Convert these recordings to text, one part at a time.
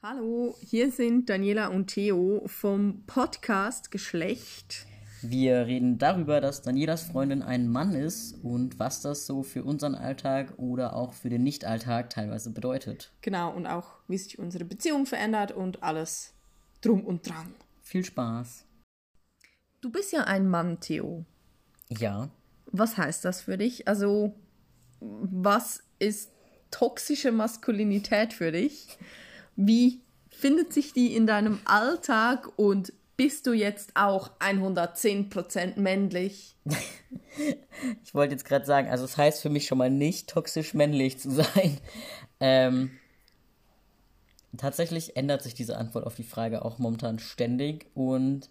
Hallo, hier sind Daniela und Theo vom Podcast Geschlecht. Wir reden darüber, dass Danielas Freundin ein Mann ist und was das so für unseren Alltag oder auch für den Nicht-Alltag teilweise bedeutet. Genau, und auch, wie sich unsere Beziehung verändert und alles drum und dran. Viel Spaß. Du bist ja ein Mann, Theo. Ja. Was heißt das für dich? Also, was ist toxische Maskulinität für dich? Wie findet sich die in deinem Alltag und bist du jetzt auch 110% männlich? ich wollte jetzt gerade sagen, also es das heißt für mich schon mal nicht toxisch männlich zu sein. Ähm, tatsächlich ändert sich diese Antwort auf die Frage auch momentan ständig und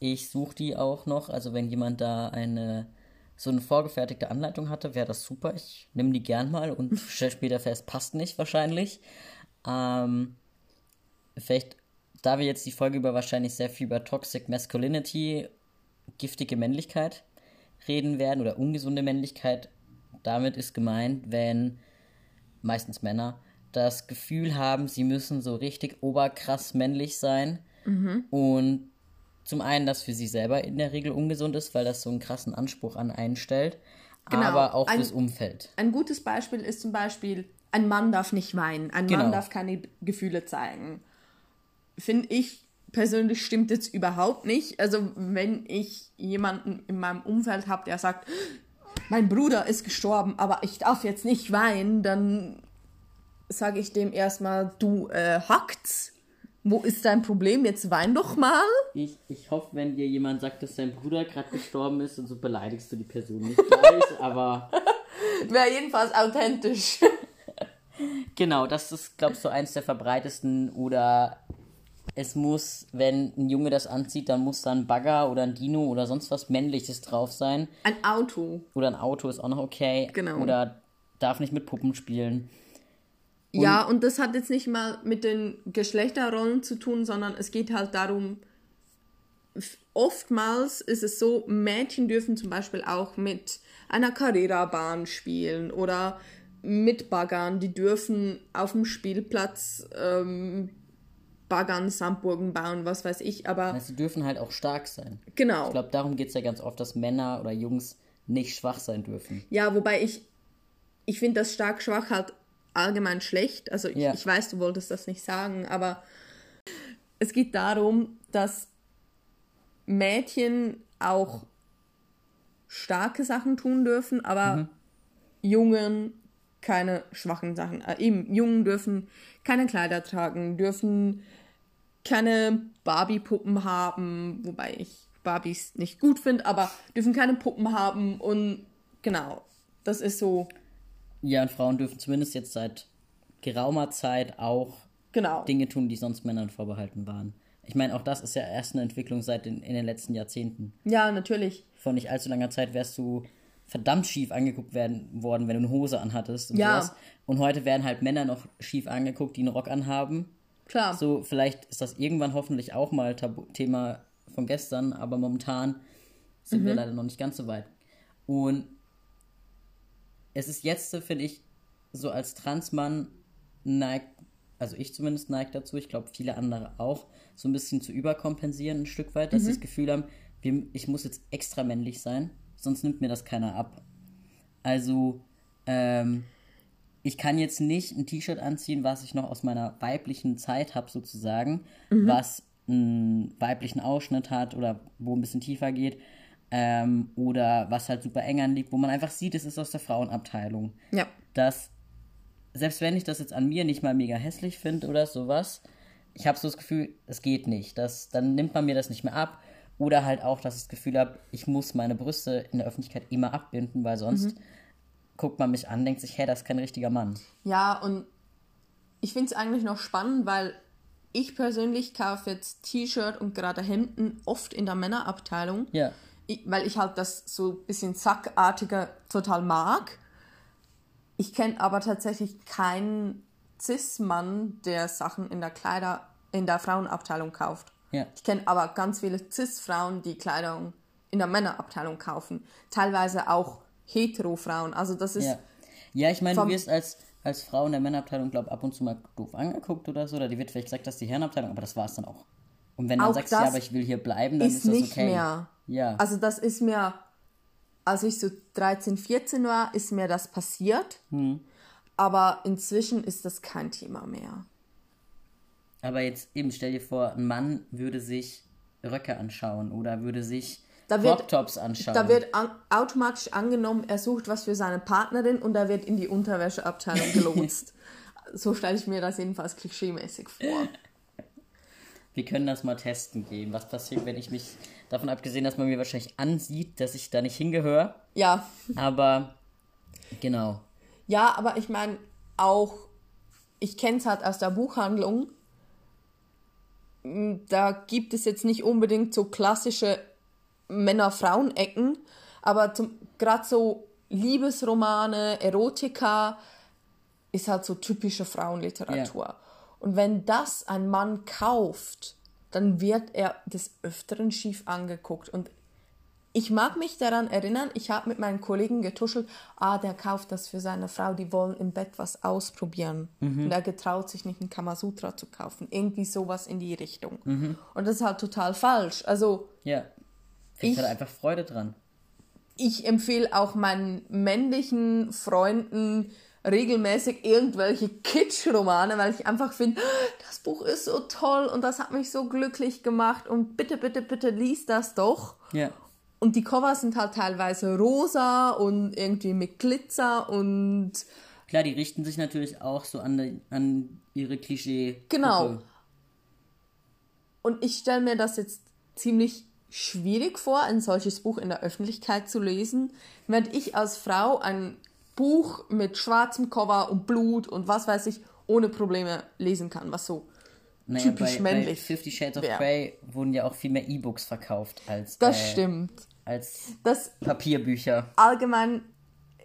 ich suche die auch noch. Also wenn jemand da eine so eine vorgefertigte Anleitung hatte, wäre das super. Ich nehme die gern mal und stelle später fest, passt nicht wahrscheinlich. Ähm, vielleicht, da wir jetzt die Folge über wahrscheinlich sehr viel über Toxic Masculinity, giftige Männlichkeit reden werden oder ungesunde Männlichkeit, damit ist gemeint, wenn meistens Männer das Gefühl haben, sie müssen so richtig oberkrass männlich sein mhm. und zum einen, dass für sie selber in der Regel ungesund ist, weil das so einen krassen Anspruch an einen stellt, genau. aber auch ein, fürs Umfeld. Ein gutes Beispiel ist zum Beispiel, ein Mann darf nicht weinen, ein genau. Mann darf keine Gefühle zeigen. Finde ich persönlich stimmt jetzt überhaupt nicht. Also wenn ich jemanden in meinem Umfeld habe, der sagt, mein Bruder ist gestorben, aber ich darf jetzt nicht weinen, dann sage ich dem erstmal, du äh, hackt's wo ist dein Problem? Jetzt wein doch mal. Ich, ich hoffe, wenn dir jemand sagt, dass dein Bruder gerade gestorben ist und so beleidigst du die Person nicht gleich, aber. Wäre jedenfalls authentisch. Genau, das ist, glaube ich, so eins der verbreitesten. Oder es muss, wenn ein Junge das anzieht, dann muss da ein Bagger oder ein Dino oder sonst was Männliches drauf sein. Ein Auto. Oder ein Auto ist auch noch okay. Genau. Oder darf nicht mit Puppen spielen. Und ja, und das hat jetzt nicht mal mit den Geschlechterrollen zu tun, sondern es geht halt darum, oftmals ist es so, Mädchen dürfen zum Beispiel auch mit einer Carrera-Bahn spielen oder mit Baggern, die dürfen auf dem Spielplatz ähm, Baggern, Sandburgen bauen, was weiß ich, aber. Also, sie dürfen halt auch stark sein. Genau. Ich glaube, darum geht es ja ganz oft, dass Männer oder Jungs nicht schwach sein dürfen. Ja, wobei ich, ich finde das stark schwach halt allgemein schlecht. Also ich, ja. ich weiß, du wolltest das nicht sagen, aber es geht darum, dass Mädchen auch starke Sachen tun dürfen, aber mhm. Jungen keine schwachen Sachen. Äh, eben, Jungen dürfen keine Kleider tragen, dürfen keine Barbie-Puppen haben, wobei ich Barbies nicht gut finde, aber dürfen keine Puppen haben und genau, das ist so ja, und Frauen dürfen zumindest jetzt seit geraumer Zeit auch genau. Dinge tun, die sonst Männern vorbehalten waren. Ich meine, auch das ist ja erst eine Entwicklung seit den, in den letzten Jahrzehnten. Ja, natürlich. Vor nicht allzu langer Zeit wärst du verdammt schief angeguckt werden worden, wenn du eine Hose anhattest und ja. sowas. Und heute werden halt Männer noch schief angeguckt, die einen Rock anhaben. Klar. So, vielleicht ist das irgendwann hoffentlich auch mal Tabu Thema von gestern, aber momentan sind mhm. wir leider noch nicht ganz so weit. Und es ist jetzt, finde ich, so als Transmann neigt, also ich zumindest neigt dazu, ich glaube viele andere auch, so ein bisschen zu überkompensieren, ein Stück weit, dass mhm. sie das Gefühl haben, ich muss jetzt extra männlich sein, sonst nimmt mir das keiner ab. Also, ähm, ich kann jetzt nicht ein T-Shirt anziehen, was ich noch aus meiner weiblichen Zeit habe, sozusagen, mhm. was einen weiblichen Ausschnitt hat oder wo ein bisschen tiefer geht, ähm, oder was halt super eng anliegt, wo man einfach sieht, es ist aus der Frauenabteilung. Ja. Dass, selbst wenn ich das jetzt an mir nicht mal mega hässlich finde oder sowas, ich habe so das Gefühl, es geht nicht. Das, dann nimmt man mir das nicht mehr ab. Oder halt auch, dass ich das Gefühl habe, ich muss meine Brüste in der Öffentlichkeit immer abbinden, weil sonst mhm. guckt man mich an, denkt sich, hä, das ist kein richtiger Mann. Ja, und ich finde es eigentlich noch spannend, weil ich persönlich kaufe jetzt T-Shirt und gerade Hemden oft in der Männerabteilung. Ja ich, weil ich halt das so ein bisschen sackartiger total mag. Ich kenne aber tatsächlich keinen Cis-Mann, der Sachen in der Kleider, in der Frauenabteilung kauft. Ja. Ich kenne aber ganz viele Cis-Frauen, die Kleidung in der Männerabteilung kaufen. Teilweise auch Hetero-Frauen. Also das ist. Ja, ja ich meine, du wirst als, als Frau in der Männerabteilung, glaube ab und zu mal doof angeguckt oder so. Oder die wird vielleicht gesagt, dass die Herrenabteilung, aber das war es dann auch. Und wenn dann auch sagst, ja, aber ich will hier bleiben, dann ist, ist das nicht okay. Mehr. Ja. Also das ist mir, als ich so 13, 14 war, ist mir das passiert. Hm. Aber inzwischen ist das kein Thema mehr. Aber jetzt eben, stell dir vor, ein Mann würde sich Röcke anschauen oder würde sich da wird, Tops anschauen. Da wird an, automatisch angenommen, er sucht was für seine Partnerin und er wird in die Unterwäscheabteilung gelotst. so stelle ich mir das jedenfalls klischeemäßig vor. Wir können das mal testen gehen. Was passiert, wenn ich mich davon abgesehen, dass man mir wahrscheinlich ansieht, dass ich da nicht hingehöre? Ja. Aber genau. Ja, aber ich meine auch, ich kenne es halt aus der Buchhandlung. Da gibt es jetzt nicht unbedingt so klassische Männer-Frauen-Ecken, aber gerade so Liebesromane, Erotika ist halt so typische Frauenliteratur. Ja. Und wenn das ein Mann kauft, dann wird er des Öfteren schief angeguckt. Und ich mag mich daran erinnern, ich habe mit meinen Kollegen getuschelt, ah, der kauft das für seine Frau, die wollen im Bett was ausprobieren. Mhm. Und er getraut sich nicht, ein Kamasutra zu kaufen. Irgendwie sowas in die Richtung. Mhm. Und das ist halt total falsch. Also, ja. Ich hatte einfach Freude dran. Ich empfehle auch meinen männlichen Freunden regelmäßig irgendwelche Kitsch-Romane, weil ich einfach finde, das Buch ist so toll und das hat mich so glücklich gemacht und bitte, bitte, bitte lies das doch. Ja. Und die Covers sind halt teilweise rosa und irgendwie mit Glitzer und. Klar, die richten sich natürlich auch so an, an ihre Klischee. Genau. Und ich stelle mir das jetzt ziemlich schwierig vor, ein solches Buch in der Öffentlichkeit zu lesen, während ich als Frau ein Buch mit schwarzem Cover und Blut und was weiß ich ohne Probleme lesen kann, was so naja, typisch bei, männlich. Bei Fifty Shades of wär. Grey wurden ja auch viel mehr E-Books verkauft als das äh, stimmt als das Papierbücher. Allgemein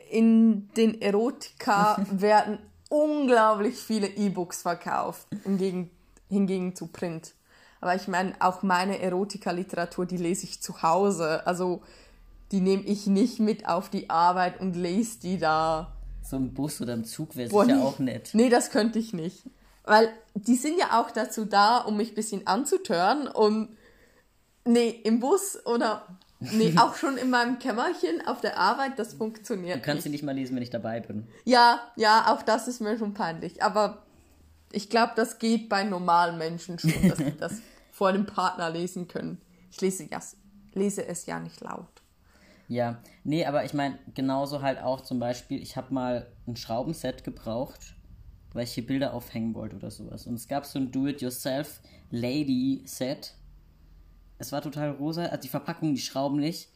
in den Erotika werden unglaublich viele E-Books verkauft, hingegen, hingegen zu Print. Aber ich meine, auch meine Erotika-Literatur, die lese ich zu Hause. Also die nehme ich nicht mit auf die Arbeit und lese die da. So im Bus oder im Zug wäre sicher auch nett. Nee, das könnte ich nicht. Weil die sind ja auch dazu da, um mich ein bisschen anzutören. Und nee, im Bus oder nee, auch schon in meinem Kämmerchen auf der Arbeit, das funktioniert. Du kannst nicht. sie nicht mal lesen, wenn ich dabei bin. Ja, ja, auch das ist mir schon peinlich. Aber ich glaube, das geht bei normalen Menschen schon, dass sie das vor dem Partner lesen können. Ich lese, ja, lese es ja nicht laut. Ja, nee, aber ich meine, genauso halt auch zum Beispiel, ich habe mal ein Schraubenset gebraucht, weil ich hier Bilder aufhängen wollte oder sowas. Und es gab so ein Do-it-yourself Lady-Set. Es war total rosa, also die Verpackung, die Schrauben nicht.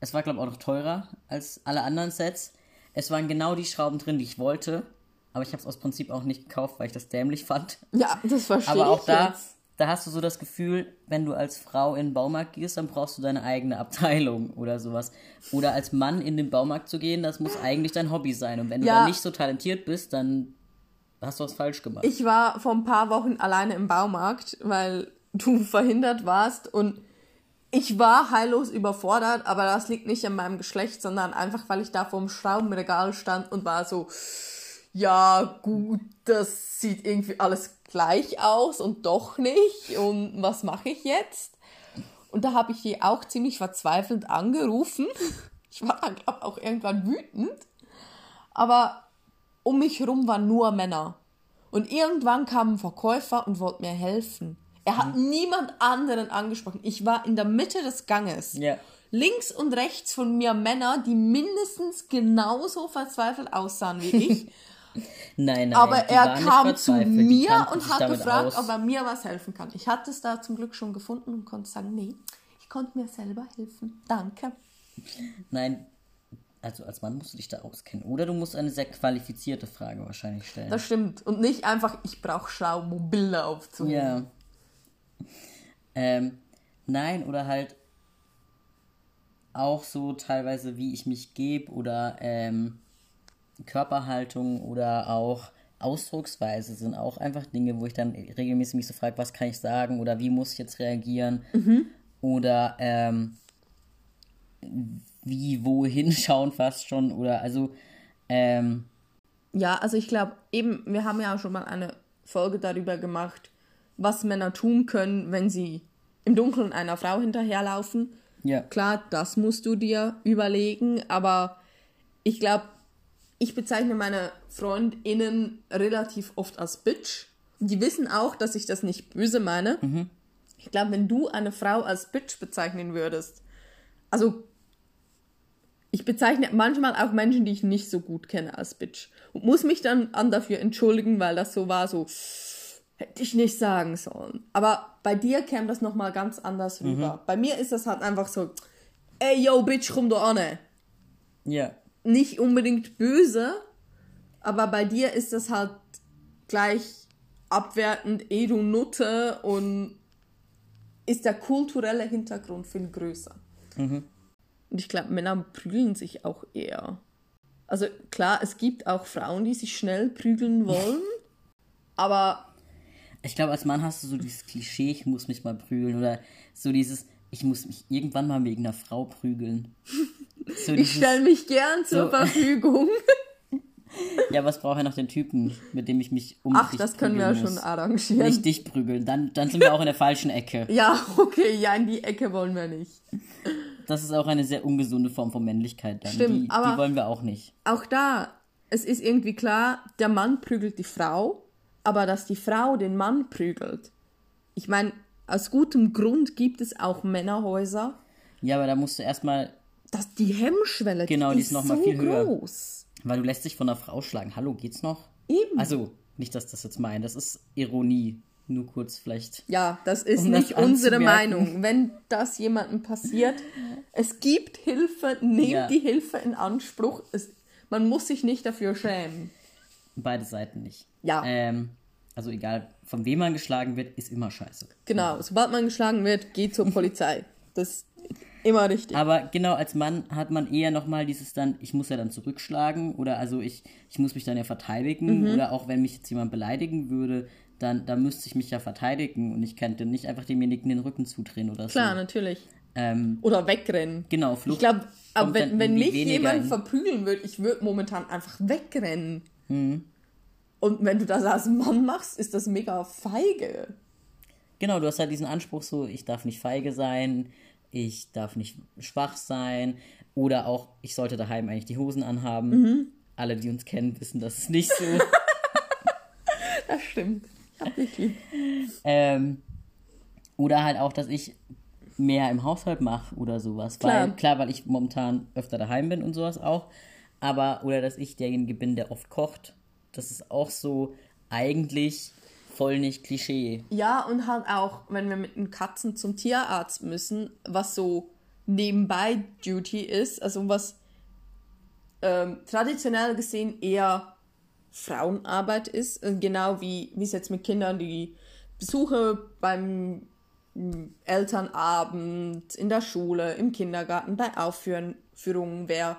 Es war, glaube ich, auch noch teurer als alle anderen Sets. Es waren genau die Schrauben drin, die ich wollte. Aber ich habe es aus Prinzip auch nicht gekauft, weil ich das dämlich fand. Ja, das verstehe ich. Aber auch da, jetzt da hast du so das Gefühl, wenn du als Frau in den Baumarkt gehst, dann brauchst du deine eigene Abteilung oder sowas. Oder als Mann in den Baumarkt zu gehen, das muss eigentlich dein Hobby sein. Und wenn ja. du dann nicht so talentiert bist, dann hast du was falsch gemacht. Ich war vor ein paar Wochen alleine im Baumarkt, weil du verhindert warst und ich war heillos überfordert, aber das liegt nicht an meinem Geschlecht, sondern einfach, weil ich da vor dem Schraubenregal stand und war so, ja, gut, das sieht irgendwie alles gleich aus und doch nicht und was mache ich jetzt? Und da habe ich sie auch ziemlich verzweifelt angerufen. Ich war dann, glaube auch irgendwann wütend. Aber um mich herum waren nur Männer. Und irgendwann kam ein Verkäufer und wollte mir helfen. Er hat mhm. niemand anderen angesprochen. Ich war in der Mitte des Ganges. Ja. Links und rechts von mir Männer, die mindestens genauso verzweifelt aussahen wie ich. Nein, nein. Aber er kam zu mir und hat gefragt, aus. ob er mir was helfen kann. Ich hatte es da zum Glück schon gefunden und konnte sagen, nee, ich konnte mir selber helfen. Danke. Nein, also als Mann musst du dich da auskennen. Oder du musst eine sehr qualifizierte Frage wahrscheinlich stellen. Das stimmt. Und nicht einfach, ich brauche Schaum, um Bilder aufzunehmen. Ja. Ähm, nein, oder halt auch so teilweise, wie ich mich gebe oder ähm, Körperhaltung oder auch Ausdrucksweise sind auch einfach Dinge, wo ich dann regelmäßig mich so frage, was kann ich sagen oder wie muss ich jetzt reagieren mhm. oder ähm, wie wohin schauen fast schon oder also ähm, Ja, also ich glaube, eben, wir haben ja auch schon mal eine Folge darüber gemacht, was Männer tun können, wenn sie im Dunkeln einer Frau hinterherlaufen. Ja. Klar, das musst du dir überlegen, aber ich glaube, ich bezeichne meine FreundInnen relativ oft als Bitch. Die wissen auch, dass ich das nicht böse meine. Mhm. Ich glaube, wenn du eine Frau als Bitch bezeichnen würdest, also ich bezeichne manchmal auch Menschen, die ich nicht so gut kenne, als Bitch. Und muss mich dann an dafür entschuldigen, weil das so war, so hätte ich nicht sagen sollen. Aber bei dir käme das nochmal ganz anders mhm. rüber. Mhm. Bei mir ist das halt einfach so, ey yo, Bitch, komm doch an. Ja. Nicht unbedingt böse, aber bei dir ist das halt gleich abwertend, eh du Nutte und ist der kulturelle Hintergrund viel größer. Mhm. Und ich glaube, Männer prügeln sich auch eher. Also klar, es gibt auch Frauen, die sich schnell prügeln wollen, aber. Ich glaube, als Mann hast du so dieses Klischee, ich muss mich mal prügeln oder so dieses, ich muss mich irgendwann mal wegen einer Frau prügeln. So ich stelle mich gern zur so, Verfügung. ja, was brauche ich noch den Typen, mit dem ich mich um Ach, das können wir ja schon arrangieren. Nicht dich prügeln, dann, dann sind wir auch in der falschen Ecke. Ja, okay, ja, in die Ecke wollen wir nicht. Das ist auch eine sehr ungesunde Form von Männlichkeit dann. Stimmt, die, aber die wollen wir auch nicht. Auch da, es ist irgendwie klar, der Mann prügelt die Frau, aber dass die Frau den Mann prügelt. Ich meine, aus gutem Grund gibt es auch Männerhäuser. Ja, aber da musst du erstmal. Das, die Hemmschwelle genau, die ist, ist nochmal so viel höher. Groß. Weil du lässt dich von einer Frau schlagen. Hallo, geht's noch? Eben. Also, nicht, dass das jetzt meint. Das ist Ironie. Nur kurz vielleicht. Ja, das ist um nicht das unsere Meinung. Wenn das jemandem passiert, es gibt Hilfe, nehmt ja. die Hilfe in Anspruch. Es, man muss sich nicht dafür schämen. Beide Seiten nicht. Ja. Ähm, also egal, von wem man geschlagen wird, ist immer scheiße. Genau, sobald man geschlagen wird, geht zur Polizei. Das Immer richtig. Aber genau, als Mann hat man eher nochmal dieses dann, ich muss ja dann zurückschlagen oder also ich, ich muss mich dann ja verteidigen mhm. oder auch wenn mich jetzt jemand beleidigen würde, dann, dann müsste ich mich ja verteidigen und ich könnte nicht einfach demjenigen den Rücken zudrehen oder so. Klar, natürlich. Ähm, oder wegrennen. Genau, Flucht. Ich glaube, aber wenn, wenn mich jemand verprügeln würde, ich würde momentan einfach wegrennen. Mhm. Und wenn du das als Mann machst, ist das mega feige. Genau, du hast halt diesen Anspruch so, ich darf nicht feige sein, ich darf nicht schwach sein oder auch, ich sollte daheim eigentlich die Hosen anhaben. Mhm. Alle, die uns kennen, wissen das ist nicht so. das stimmt. Hab dich lieb. Ähm, oder halt auch, dass ich mehr im Haushalt mache oder sowas. Klar. Weil, klar, weil ich momentan öfter daheim bin und sowas auch. Aber, oder dass ich derjenige bin, der oft kocht. Das ist auch so eigentlich voll nicht Klischee. Ja, und halt auch, wenn wir mit den Katzen zum Tierarzt müssen, was so nebenbei Duty ist, also was ähm, traditionell gesehen eher Frauenarbeit ist, äh, genau wie es jetzt mit Kindern die Besuche beim hm, Elternabend, in der Schule, im Kindergarten, bei Aufführungen wäre,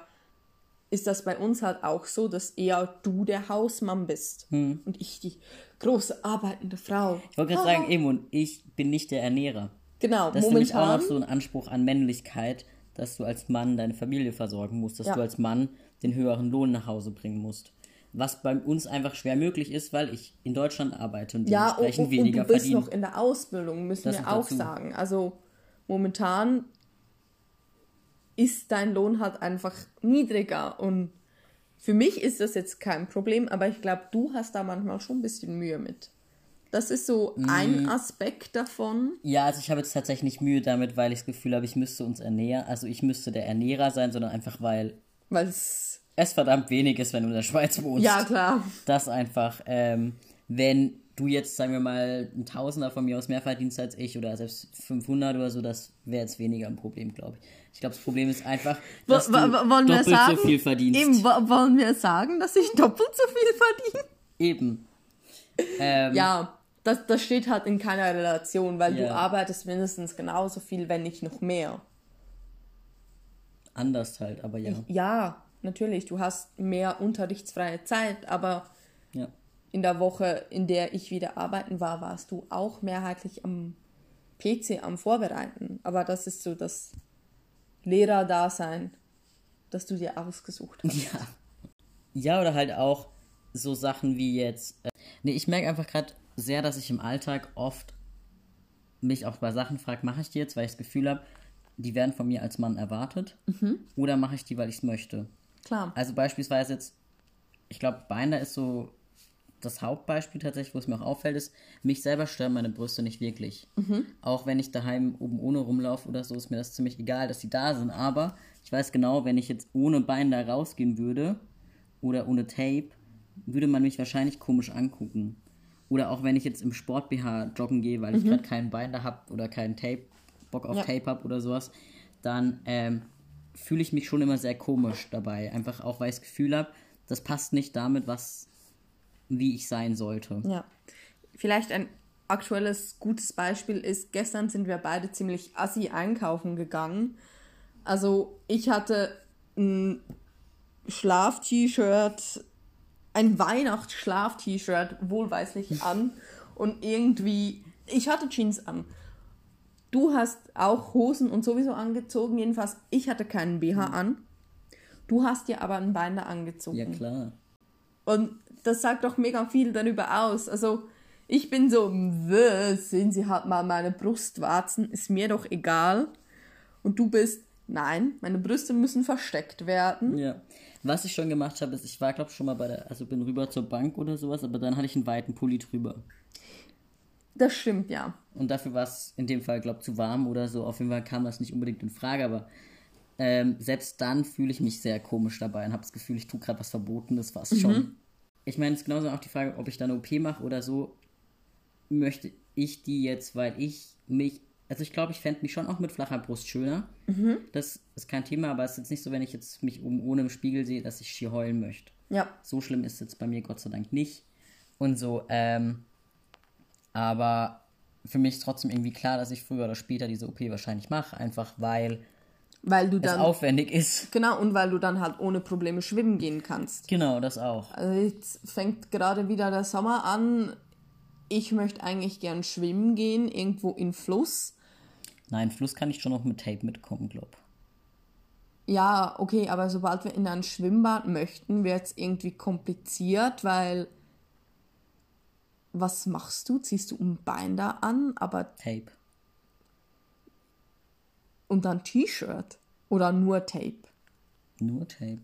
ist das bei uns halt auch so, dass eher du der Hausmann bist hm. und ich die große arbeitende Frau. Ich wollte gerade ah. sagen, Emon, ich bin nicht der Ernährer. Genau, das momentan. Das ist nämlich auch noch so ein Anspruch an Männlichkeit, dass du als Mann deine Familie versorgen musst, dass ja. du als Mann den höheren Lohn nach Hause bringen musst. Was bei uns einfach schwer möglich ist, weil ich in Deutschland arbeite und ja, dementsprechend und, und, weniger verdiene. Ja, und du bist noch in der Ausbildung, müssen das wir auch dazu. sagen. Also momentan ist dein Lohn halt einfach niedriger und für mich ist das jetzt kein Problem, aber ich glaube, du hast da manchmal schon ein bisschen Mühe mit. Das ist so ein mm. Aspekt davon. Ja, also ich habe jetzt tatsächlich Mühe damit, weil ich das Gefühl habe, ich müsste uns ernähren. Also ich müsste der Ernährer sein, sondern einfach, weil es verdammt wenig ist, wenn du in der Schweiz wohnst. Ja, klar. Das einfach, ähm, wenn du jetzt, sagen wir mal, ein Tausender von mir aus mehr verdienst als ich oder selbst 500 oder so, das wäre jetzt weniger ein Problem, glaube ich. Ich glaube, das Problem ist einfach, dass du wollen doppelt sagen, so viel verdienst. Eben, wollen wir sagen, dass ich doppelt so viel verdiene? Eben. Ähm, ja, das, das steht halt in keiner Relation, weil ja. du arbeitest mindestens genauso viel, wenn nicht noch mehr. Anders halt, aber ja. Ja, natürlich. Du hast mehr unterrichtsfreie Zeit, aber ja. in der Woche, in der ich wieder arbeiten war, warst du auch mehrheitlich am PC am Vorbereiten. Aber das ist so das Lehrerdasein, das du dir ausgesucht hast. Ja. Ja, oder halt auch, so Sachen wie jetzt. Äh, nee, ich merke einfach gerade sehr, dass ich im Alltag oft mich auch bei Sachen frage, mache ich die jetzt, weil ich das Gefühl habe, die werden von mir als Mann erwartet. Mhm. Oder mache ich die, weil ich es möchte. Klar. Also beispielsweise jetzt, ich glaube, Binder ist so das Hauptbeispiel tatsächlich, wo es mir auch auffällt, ist, mich selber stören meine Brüste nicht wirklich. Mhm. Auch wenn ich daheim oben ohne rumlaufe oder so, ist mir das ziemlich egal, dass sie da sind. Aber ich weiß genau, wenn ich jetzt ohne Binder rausgehen würde oder ohne Tape, würde man mich wahrscheinlich komisch angucken. Oder auch wenn ich jetzt im Sport BH joggen gehe, weil mhm. ich gerade keinen Binder habe oder keinen Tape, Bock auf ja. Tape habe oder sowas, dann ähm, fühle ich mich schon immer sehr komisch dabei. Einfach auch, weil ich das Gefühl habe, das passt nicht damit, was wie ich sein sollte. Ja. Vielleicht ein aktuelles gutes Beispiel ist, gestern sind wir beide ziemlich assi einkaufen gegangen. Also ich hatte ein Schlaf-T-Shirt, ein Weihnachtsschlaf-T-Shirt wohlweislich an und irgendwie, ich hatte Jeans an. Du hast auch Hosen und sowieso angezogen, jedenfalls ich hatte keinen BH mhm. an. Du hast dir aber ein Bein da angezogen. Ja, klar. Und das sagt doch mega viel darüber aus. Also ich bin so, sehen Sie halt mal meine Brustwarzen, ist mir doch egal. Und du bist, nein, meine Brüste müssen versteckt werden. Ja. Was ich schon gemacht habe, ist, ich war, glaube ich, schon mal bei der, also bin rüber zur Bank oder sowas, aber dann hatte ich einen weiten Pulli drüber. Das stimmt, ja. Und dafür war es in dem Fall, glaube ich, zu warm oder so. Auf jeden Fall kam das nicht unbedingt in Frage, aber ähm, selbst dann fühle ich mich sehr komisch dabei und habe das Gefühl, ich tue gerade was Verbotenes fast mhm. schon ich meine, es ist genauso auch die Frage, ob ich dann OP mache oder so, möchte ich die jetzt, weil ich mich, also ich glaube, ich fände mich schon auch mit flacher Brust schöner. Mhm. Das ist kein Thema, aber es ist jetzt nicht so, wenn ich jetzt mich oben ohne im Spiegel sehe, dass ich schier heulen möchte. Ja. So schlimm ist es jetzt bei mir Gott sei Dank nicht. Und so, ähm, aber für mich ist trotzdem irgendwie klar, dass ich früher oder später diese OP wahrscheinlich mache, einfach weil weil du dann es aufwendig ist. Genau, und weil du dann halt ohne Probleme schwimmen gehen kannst. Genau, das auch. Also jetzt fängt gerade wieder der Sommer an. Ich möchte eigentlich gern schwimmen gehen, irgendwo in Fluss. Nein, Fluss kann ich schon noch mit Tape mitkommen, glaub. Ja, okay, aber sobald wir in ein Schwimmbad möchten, wird es irgendwie kompliziert, weil was machst du? Ziehst du ein Bein da an, aber Tape. Und dann T-Shirt oder nur Tape? Nur Tape.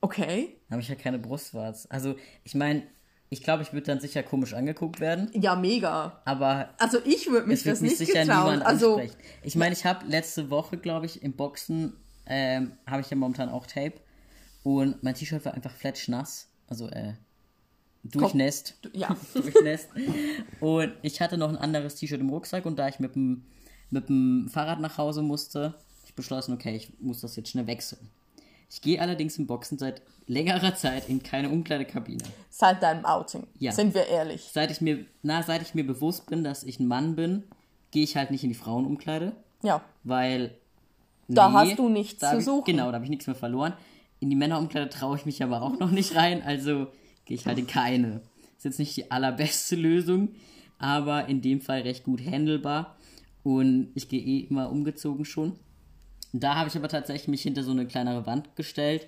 Okay. Habe ich ja keine Brustwarz. Also, ich meine, ich glaube, ich würde dann sicher komisch angeguckt werden. Ja, mega. Aber. Also, ich würde mich das nicht sicher getrauen. Also, ansprechen. ich meine, ich habe letzte Woche, glaube ich, im Boxen, ähm, habe ich ja momentan auch Tape. Und mein T-Shirt war einfach fletschnass. Also, äh, durchnässt. Ja. durchnässt. Und ich hatte noch ein anderes T-Shirt im Rucksack und da ich mit dem mit dem Fahrrad nach Hause musste, ich beschlossen, okay, ich muss das jetzt schnell wechseln. Ich gehe allerdings im Boxen seit längerer Zeit in keine Umkleidekabine. Seit deinem Outing, ja. sind wir ehrlich. Seit ich mir, na, seit ich mir bewusst bin, dass ich ein Mann bin, gehe ich halt nicht in die Frauenumkleide. Ja. Weil. Da nee, hast du nichts zu ich, suchen. Genau, da habe ich nichts mehr verloren. In die Männerumkleide traue ich mich aber auch noch nicht rein, also ich halt in keine. Ist jetzt nicht die allerbeste Lösung, aber in dem Fall recht gut handelbar. Und ich gehe eh immer umgezogen schon. Da habe ich aber tatsächlich mich hinter so eine kleinere Wand gestellt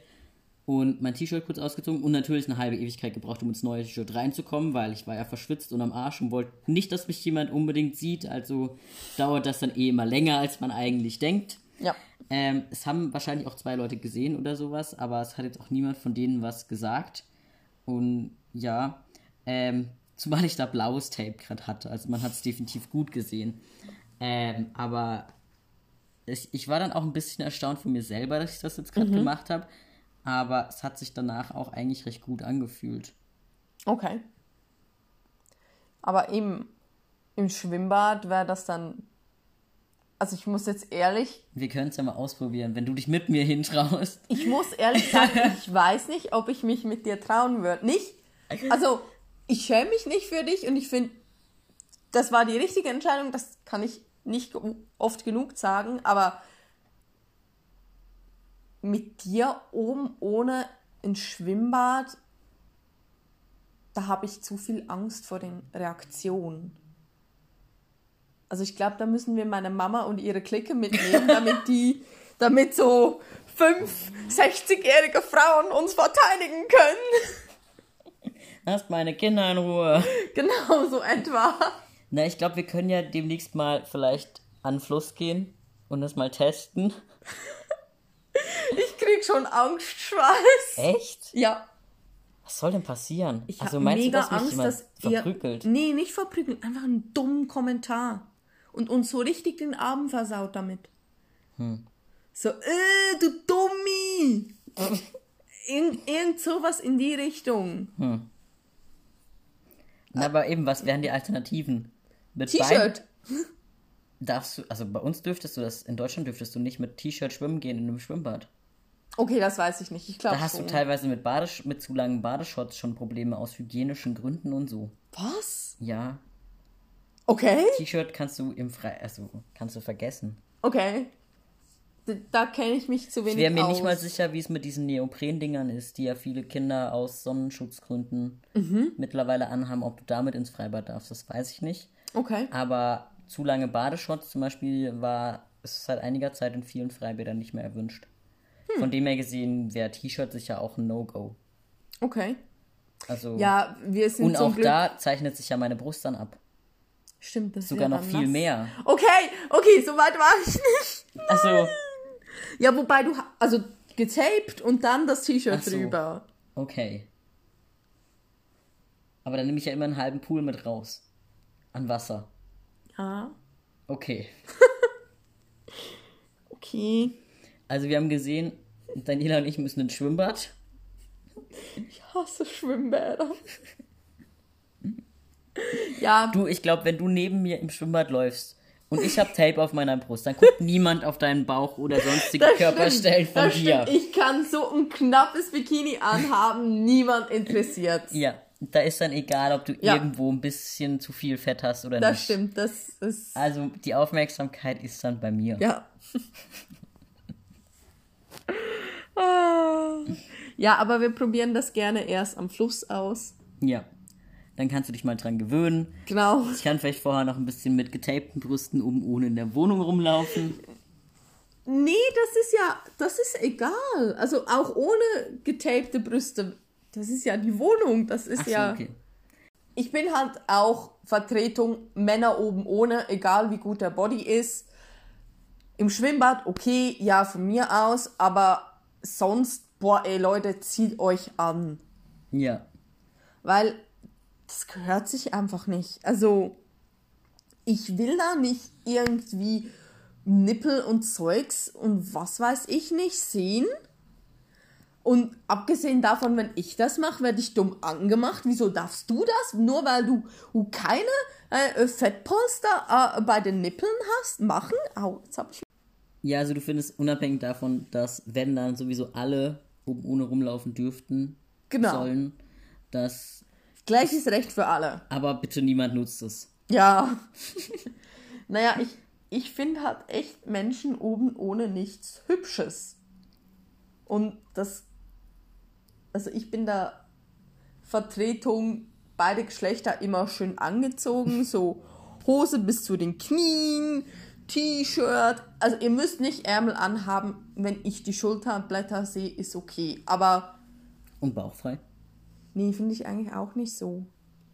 und mein T-Shirt kurz ausgezogen und natürlich eine halbe Ewigkeit gebraucht, um ins neue T-Shirt reinzukommen, weil ich war ja verschwitzt und am Arsch und wollte nicht, dass mich jemand unbedingt sieht. Also dauert das dann eh immer länger, als man eigentlich denkt. Ja. Ähm, es haben wahrscheinlich auch zwei Leute gesehen oder sowas, aber es hat jetzt auch niemand von denen was gesagt. Und ja, ähm, zumal ich da blaues Tape gerade hatte. Also man hat es definitiv gut gesehen. Ähm, aber ich, ich, war dann auch ein bisschen erstaunt von mir selber, dass ich das jetzt gerade mhm. gemacht habe. Aber es hat sich danach auch eigentlich recht gut angefühlt. Okay. Aber eben im Schwimmbad wäre das dann. Also ich muss jetzt ehrlich. Wir können es ja mal ausprobieren, wenn du dich mit mir hintraust. Ich muss ehrlich sagen, ich weiß nicht, ob ich mich mit dir trauen würde. Nicht? Also, ich schäme mich nicht für dich und ich finde, das war die richtige Entscheidung, das kann ich nicht oft genug sagen, aber mit dir oben ohne ein Schwimmbad, da habe ich zu viel Angst vor den Reaktionen. Also ich glaube, da müssen wir meine Mama und ihre Clique mitnehmen, damit die, damit so fünf 60-jährige Frauen uns verteidigen können. Lasst meine Kinder in Ruhe. Genau, so etwa. Na, ich glaube, wir können ja demnächst mal vielleicht an den Fluss gehen und das mal testen. Ich krieg schon Angstschweiß. Echt? Ja. Was soll denn passieren? Ich also habe meinst mega du, dass mich Angst, jemand dass ihr... verprügelt? Nee, nicht verprügelt. Einfach einen dummen Kommentar. Und uns so richtig den Abend versaut damit. Hm. So, äh, du Dummi! irgend, irgend sowas in die Richtung. Na, aber eben, was wären die Alternativen? T-Shirt. Darfst du, also bei uns dürftest du das, in Deutschland dürftest du nicht mit T-Shirt schwimmen gehen in einem Schwimmbad. Okay, das weiß ich nicht. Ich glaube Da hast schon. du teilweise mit, Badesch mit zu langen Badeshorts schon Probleme aus hygienischen Gründen und so. Was? Ja, Okay. T-Shirt kannst du im Frei, also kannst du vergessen. Okay. D- Da kenne ich mich zu Ich wenig wäre mir aus. nicht mal sicher, wie es mit diesen Neopren-Dingern ist, die ja viele Kinder aus Sonnenschutzgründen Mhm. mittlerweile anhaben. Ob du damit ins Freibad darfst, das weiß ich nicht. Okay. Aber zu lange Badeshorts zum Beispiel war es seit einiger Zeit in vielen Freibädern nicht mehr erwünscht. Hm. Von dem her gesehen wäre T-Shirt sicher auch ein No-Go. Okay. Also Ja, wir sind und auch Glück... da zeichnet sich ja meine Brust dann ab. Stimmt, das Sogar noch viel nass. mehr. Okay, okay, so weit war ich nicht. Also, Ja, wobei du... Also getaped und dann das T-Shirt so. drüber. okay. Aber dann nehme ich ja immer einen halben Pool mit raus. An Wasser. Ja, Okay. okay. Also wir haben gesehen, Daniela und ich müssen ins Schwimmbad. Ich hasse Schwimmbäder. ja, Du, ich glaube, wenn du neben mir im Schwimmbad läufst und ich habe Tape auf meiner Brust, dann guckt niemand auf deinen Bauch oder sonstige das Körperstellen stimmt, von das dir. Stimmt. Ich kann so ein knappes Bikini anhaben, niemand interessiert. Ja, da ist dann egal, ob du Ja. irgendwo ein bisschen zu viel Fett hast oder Das nicht. stimmt, das ist... Also die Aufmerksamkeit ist dann bei mir. Ja. Ah. ja, aber wir probieren das gerne erst am Fluss aus. Ja. Dann kannst du dich mal dran gewöhnen. Genau. Ich kann vielleicht vorher noch ein bisschen mit getapten Brüsten oben ohne in der Wohnung rumlaufen. Nee, das ist ja, das ist egal. Also auch ohne getapte Brüste. Das ist ja die Wohnung. Das ist so, ja. okay. Ich bin halt auch Vertretung Männer oben ohne, egal wie gut der Body ist. Im Schwimmbad, okay, ja, von mir aus, aber sonst, boah, ey Leute, zieht euch an. Ja. Weil das gehört sich einfach nicht. Also, ich will da nicht irgendwie Nippel und Zeugs und was weiß ich nicht sehen. Und abgesehen davon, wenn ich das mache, werde ich dumm angemacht. Wieso darfst du das? Nur weil du, keine äh, Fettpolster äh, bei den Nippeln hast? Machen? Au, jetzt hab ich. Ja, also du findest unabhängig davon, dass wenn dann sowieso alle oben ohne rumlaufen dürften Genau. sollen, dass Gleiches Recht für alle. aber bitte niemand nutzt es. Ja. naja, ich, ich finde halt echt Menschen oben ohne nichts Hübsches. Und das. Also ich bin da Vertretung beide Geschlechter immer schön angezogen, so Hose bis zu den Knien, T-Shirt. Also ihr müsst nicht Ärmel anhaben, wenn ich die Schulterblätter sehe, ist okay. Aber Und bauchfrei. Nee, finde ich eigentlich auch nicht so.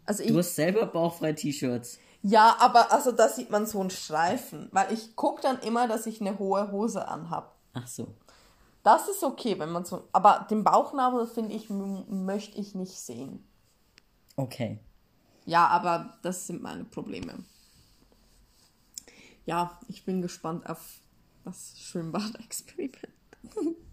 Also ich, Du hast selber bauchfrei T-Shirts. Ja, aber also da sieht man so einen Streifen, weil ich gucke dann immer, dass ich eine hohe Hose anhab. Ach so. Das ist okay, wenn man so, aber den Bauchnabel finde ich möchte ich nicht sehen. Okay. Ja, aber das sind meine Probleme. Ja, ich bin gespannt auf das Schwimmbad-Experiment.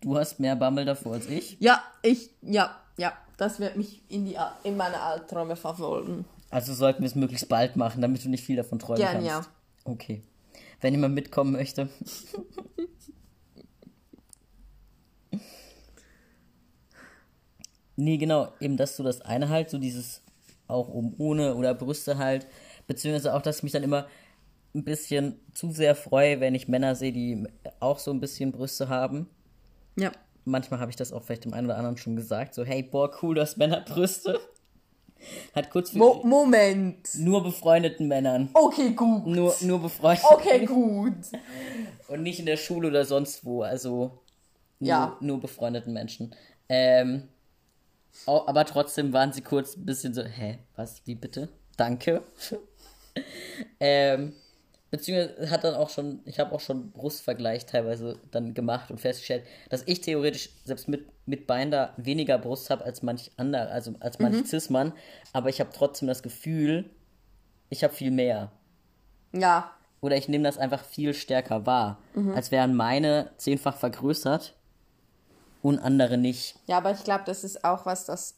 Du hast mehr Bammel davor als ich. Ja, ich, ja, ja, das wird mich in die in meine Albträume verfolgen. Also sollten wir es möglichst bald machen, damit du nicht viel davon träumen Gern, kannst. ja. Okay. Wenn jemand mitkommen möchte. nee, genau, eben, dass du das eine halt, so dieses auch oben ohne oder Brüste halt, beziehungsweise auch, dass ich mich dann immer ein bisschen zu sehr freue, wenn ich Männer sehe, die auch so ein bisschen Brüste haben. Ja. Manchmal habe ich das auch vielleicht dem einen oder anderen schon gesagt, so, hey, boah, cool, du hast Männerbrüste. Hat kurz für Mo Moment. nur befreundeten Männern. Okay, gut. Nur, nur befreundet. Okay, gut. Und nicht in der Schule oder sonst wo. Also nur, Ja. nur befreundeten Menschen. Ähm, aber trotzdem waren sie kurz ein bisschen so, hä, was, wie bitte? Danke. ähm, beziehungsweise hat dann auch schon, ich habe auch schon Brustvergleich teilweise dann gemacht und festgestellt, dass ich theoretisch selbst mit, mit Binder weniger Brust habe als manch anderer, also als manch mhm. Cis-Mann, aber ich habe trotzdem das Gefühl, ich habe viel mehr. Ja. Oder ich nehme das einfach viel stärker wahr, mhm. als wären meine zehnfach vergrößert und andere nicht. Ja, aber ich glaube, das ist auch was, das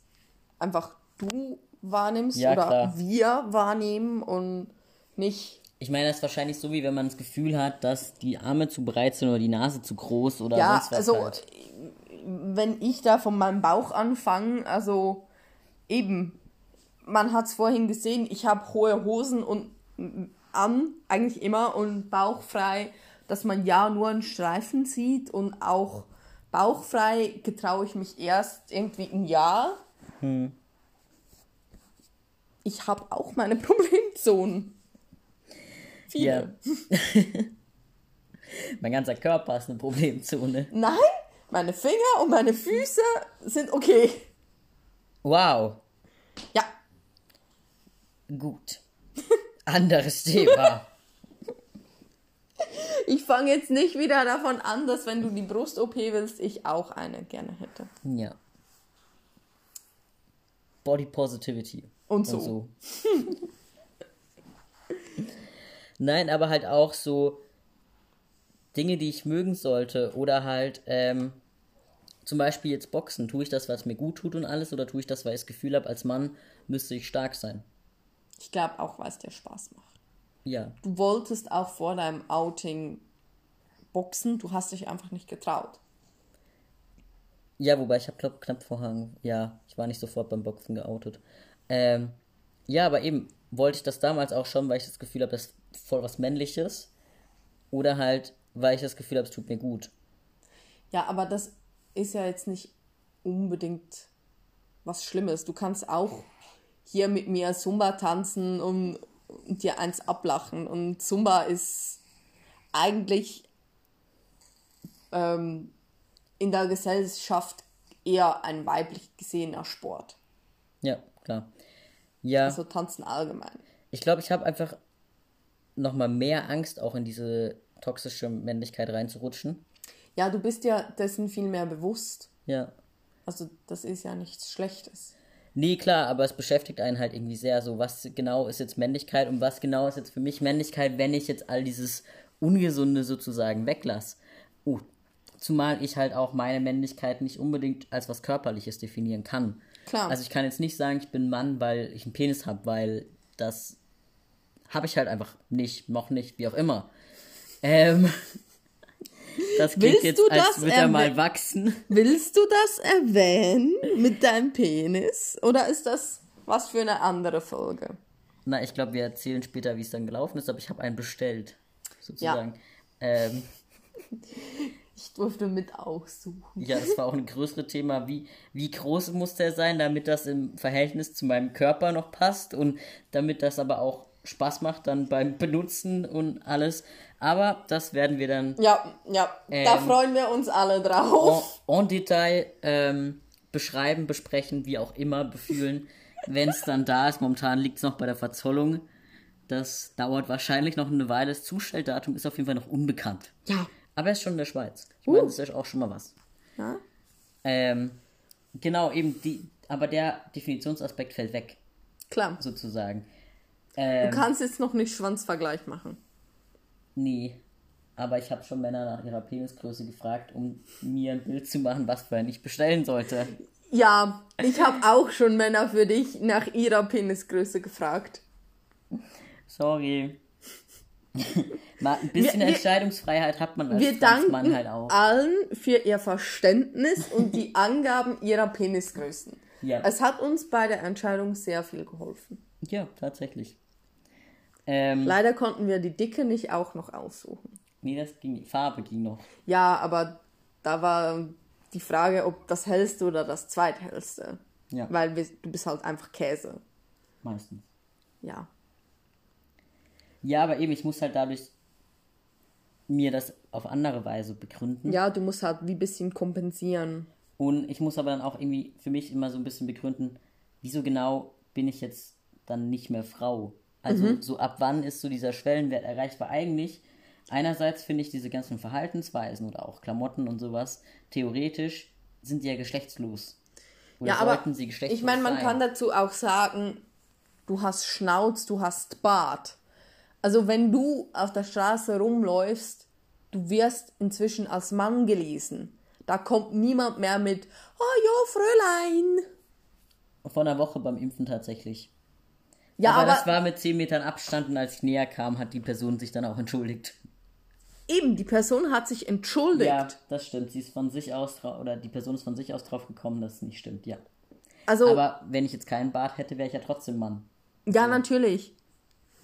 einfach du wahrnimmst ja, oder klar. wir wahrnehmen und nicht. Ich meine, das ist wahrscheinlich so, wie wenn man das Gefühl hat, dass die Arme zu breit sind oder die Nase zu groß oder ja, sonst was. Also, halt. wenn ich da von meinem Bauch anfange, also eben, man hat es vorhin gesehen, ich habe hohe Hosen und an, eigentlich immer, und bauchfrei, dass man ja nur einen Streifen sieht und auch bauchfrei getraue ich mich erst irgendwie ein Jahr. Hm. Ich habe auch meine Problemzonen. Viele. Ja. mein ganzer Körper ist eine Problemzone. Nein, meine Finger und meine Füße sind okay. Wow. Ja. Gut. Anderes Thema. Ich fange jetzt nicht wieder davon an, dass wenn du die Brust-OP willst, ich auch eine gerne hätte. Ja. Body Positivity. Und so. Und so. Nein, aber halt auch so Dinge, die ich mögen sollte. Oder halt, ähm, zum Beispiel jetzt Boxen. Tue ich das, was mir gut tut und alles? Oder tue ich das, weil ich das Gefühl habe, als Mann müsste ich stark sein? Ich glaube auch, weil es dir Spaß macht. Ja. Du wolltest auch vor deinem Outing boxen, du hast dich einfach nicht getraut. Ja, wobei ich habe glaube knapp vorher, ja, ich war nicht sofort beim Boxen geoutet. Ähm, ja, aber eben wollte ich das damals auch schon, weil ich das Gefühl habe, das voll was Männliches. Oder halt, weil ich das Gefühl habe, es tut mir gut. Ja, aber das ist ja jetzt nicht unbedingt was Schlimmes. Du kannst auch hier mit mir Zumba tanzen und, und dir eins ablachen. Und Zumba ist eigentlich ähm, in der Gesellschaft eher ein weiblich gesehener Sport. Ja, klar. Ja. Also tanzen allgemein. Ich glaube, ich habe einfach nochmal mehr Angst, auch in diese toxische Männlichkeit reinzurutschen. Ja, du bist ja dessen viel mehr bewusst. Ja. Also, das ist ja nichts Schlechtes. Nee, klar, aber es beschäftigt einen halt irgendwie sehr so, was genau ist jetzt Männlichkeit und was genau ist jetzt für mich Männlichkeit, wenn ich jetzt all dieses Ungesunde sozusagen weglasse. Oh, zumal ich halt auch meine Männlichkeit nicht unbedingt als was Körperliches definieren kann. Klar. Also ich kann jetzt nicht sagen, ich bin Mann, weil ich einen Penis habe, weil das habe ich halt einfach nicht, noch nicht, wie auch immer. Ähm, das klingt jetzt, als würde er mal wachsen. Willst du das erwähnen mit deinem Penis? Oder ist das was für eine andere Folge? Na, ich glaube, wir erzählen später, wie es dann gelaufen ist, aber ich habe einen bestellt, sozusagen. Ja. Ähm, ich durfte mit aussuchen. Ja, das war auch ein größeres Thema. Wie, wie groß muss der sein, damit das im Verhältnis zu meinem Körper noch passt und damit das aber auch Spaß macht dann beim Benutzen und alles. Aber das werden wir dann. Ja, ja, ähm, da freuen wir uns alle drauf. En, en Detail ähm, beschreiben, besprechen, wie auch immer, befühlen, wenn es dann da ist. Momentan liegt es noch bei der Verzollung. Das dauert wahrscheinlich noch eine Weile. Das Zustelldatum ist auf jeden Fall noch unbekannt. Ja. Aber er ist schon in der Schweiz. Ich uh. meine, das ist auch schon mal was. Ja. Ähm, genau, eben die, aber der Definitionsaspekt fällt weg. Klar. Sozusagen. Ähm, du kannst jetzt noch nicht Schwanzvergleich machen. Nee. Aber ich habe schon Männer nach ihrer Penisgröße gefragt, um mir ein Bild zu machen, was für ein ich bestellen sollte. Ja, ich habe auch schon Männer für dich nach ihrer Penisgröße gefragt. Sorry. Mal ein bisschen wir, Entscheidungsfreiheit hat man als wir danken halt auch. allen für ihr Verständnis und die Angaben ihrer Penisgrößen. Ja. Es hat uns bei der Entscheidung sehr viel geholfen. Ja, tatsächlich. Ähm, Leider konnten wir die Dicke nicht auch noch aussuchen. Nee, das ging, die Farbe ging noch. Ja, aber da war die Frage, ob das hellste oder das zweithellste. Ja. Weil wir, du bist halt einfach Käse. Meistens. Ja. Ja, aber eben, ich muss halt dadurch mir das auf andere Weise begründen. Ja, du musst halt wie ein bisschen kompensieren. Und ich muss aber dann auch irgendwie für mich immer so ein bisschen begründen, wieso genau bin ich jetzt dann nicht mehr Frau? Also mhm. so ab wann ist so dieser Schwellenwert erreichbar? Eigentlich, einerseits finde ich diese ganzen Verhaltensweisen oder auch Klamotten und sowas, theoretisch sind die ja geschlechtslos. Oder ja, aber sie geschlechtslos ich meine, man sein. kann dazu auch sagen, du hast Schnauz, du hast Bart. Also wenn du auf der Straße rumläufst, du wirst inzwischen als Mann gelesen. Da kommt niemand mehr mit, oh jo, Fräulein. Vor einer Woche beim Impfen tatsächlich. Ja, aber, aber das war mit 10 Metern Abstand und als ich näher kam, hat die Person sich dann auch entschuldigt. Eben, die Person hat sich entschuldigt. Ja, das stimmt. Sie ist von sich aus oder die Person ist von sich aus drauf gekommen, dass es nicht stimmt, ja. Also, aber wenn ich jetzt keinen Bart hätte, wäre ich ja trotzdem Mann. Ja, so. natürlich.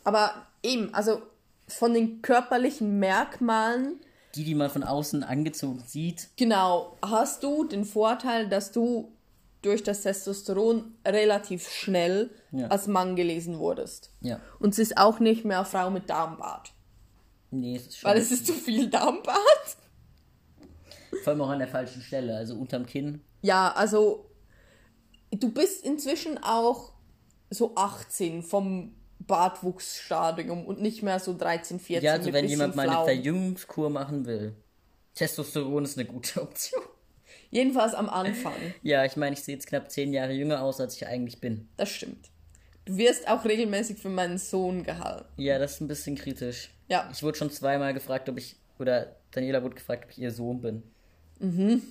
Aber eben, also von den körperlichen Merkmalen. Die, die man von außen angezogen sieht. Genau. Hast du den Vorteil, dass du durch das Testosteron relativ schnell ja. als Mann gelesen wurdest. Ja. Und es ist auch nicht mehr Frau mit Darmbart. Nee, es ist schon. Weil es ist zu viel Darmbart. Vor allem auch an der falschen Stelle, also unterm Kinn. Ja, also du bist inzwischen auch so 18 vom Bartwuchsstadium und nicht mehr so 13, 14. Ja, also wenn jemand mal eine Verjüngungskur machen will. Testosteron ist eine gute Option. Jedenfalls am Anfang. ja, ich meine, ich sehe jetzt knapp 10 Jahre jünger aus, als ich eigentlich bin. Das stimmt. Du wirst auch regelmäßig für meinen Sohn gehalten. Ja, das ist ein bisschen kritisch. Ja. Ich wurde schon zweimal gefragt, ob ich, oder Daniela wurde gefragt, ob ich ihr Sohn bin. Mhm.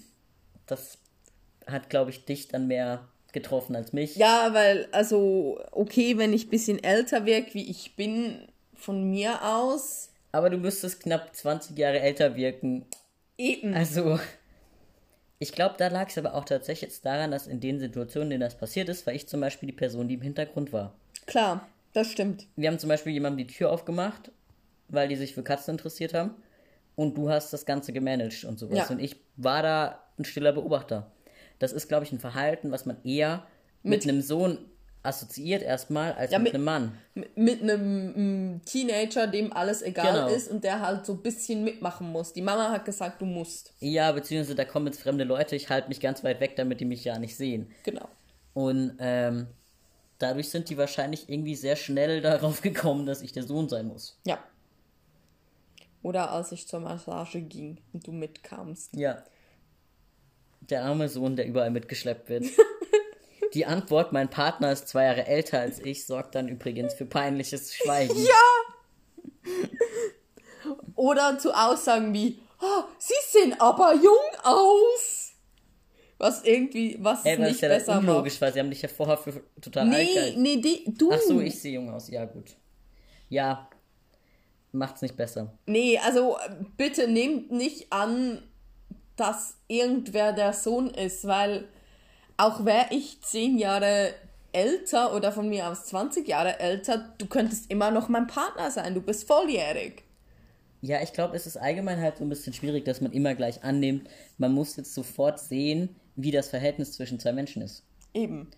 Das hat, glaube ich, dich dann mehr getroffen als mich. Ja, weil, also, okay, wenn ich ein bisschen älter wirke, wie ich bin, von mir aus. Aber du müsstest knapp 20 Jahre älter wirken. Eben. Also, ich glaube, da lag es aber auch tatsächlich jetzt daran, dass in den Situationen, in denen das passiert ist, war ich zum Beispiel die Person, die im Hintergrund war. Klar, das stimmt. Wir haben zum Beispiel jemandem die Tür aufgemacht, weil die sich für Katzen interessiert haben. Und du hast das Ganze gemanagt und sowas. Ja. Und ich war da ein stiller Beobachter. Das ist, glaube ich, ein Verhalten, was man eher mit, mit einem Sohn assoziiert erstmal als ja, mit, mit, einem Mann. Mit einem Teenager, dem alles egal genau. ist und der halt so ein bisschen mitmachen muss. Die Mama hat gesagt, du musst. Ja, beziehungsweise da kommen jetzt fremde Leute, ich halte mich ganz weit weg, damit die mich ja nicht sehen. Genau. Und ähm, dadurch sind die wahrscheinlich irgendwie sehr schnell darauf gekommen, dass ich der Sohn sein muss. Ja. Oder als ich zur Massage ging und du mitkamst. Ja. Der arme Sohn, der überall mitgeschleppt wird. Die Antwort, mein Partner ist zwei Jahre älter als ich, sorgt dann übrigens für peinliches Schweigen. Ja! Oder zu Aussagen wie, oh, Sie sehen aber jung aus. Was irgendwie, was Ey, nicht ja besser unlogisch war. Sie haben dich ja vorher für total nee, alt gehalten. Nee, die, du. Ach so, ich sehe jung aus. Ja, gut. Ja, macht's nicht besser. Nee, also bitte nehmt nicht an, dass irgendwer der Sohn ist, weil auch wäre ich zehn Jahre älter oder von mir aus 20 Jahre älter, du könntest immer noch mein Partner sein, du bist volljährig. Ja, ich glaube, es ist allgemein halt so ein bisschen schwierig, dass man immer gleich annimmt, man muss jetzt sofort sehen, wie das Verhältnis zwischen zwei Menschen ist. Eben.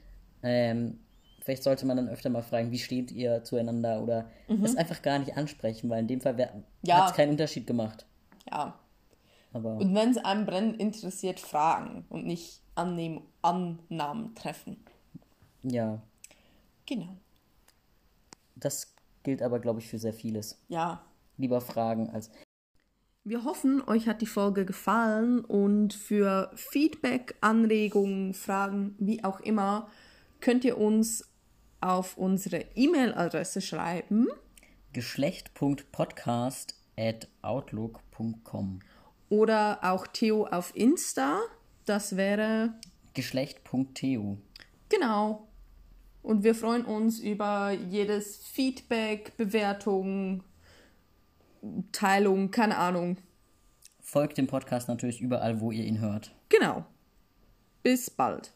Ähm, vielleicht sollte man dann öfter mal fragen, wie steht ihr zueinander oder mhm. das einfach gar nicht ansprechen, weil in dem Fall ja. hat es keinen Unterschied gemacht. Ja. Aber und wenn es einem brennend interessiert, fragen und nicht Annehm Annahmen treffen. Ja. Genau. Das gilt aber, glaube ich, für sehr vieles. Ja. Lieber fragen als. Wir hoffen, euch hat die Folge gefallen und für Feedback, Anregungen, Fragen, wie auch immer, könnt ihr uns auf unsere E-Mail-Adresse schreiben. Geschlecht.podcast at outlook.com Oder auch Theo auf Insta. Das wäre geschlecht.tu. Genau. Und wir freuen uns über jedes Feedback, Bewertung, Teilung, keine Ahnung. Folgt dem Podcast natürlich überall, wo ihr ihn hört. Genau. Bis bald.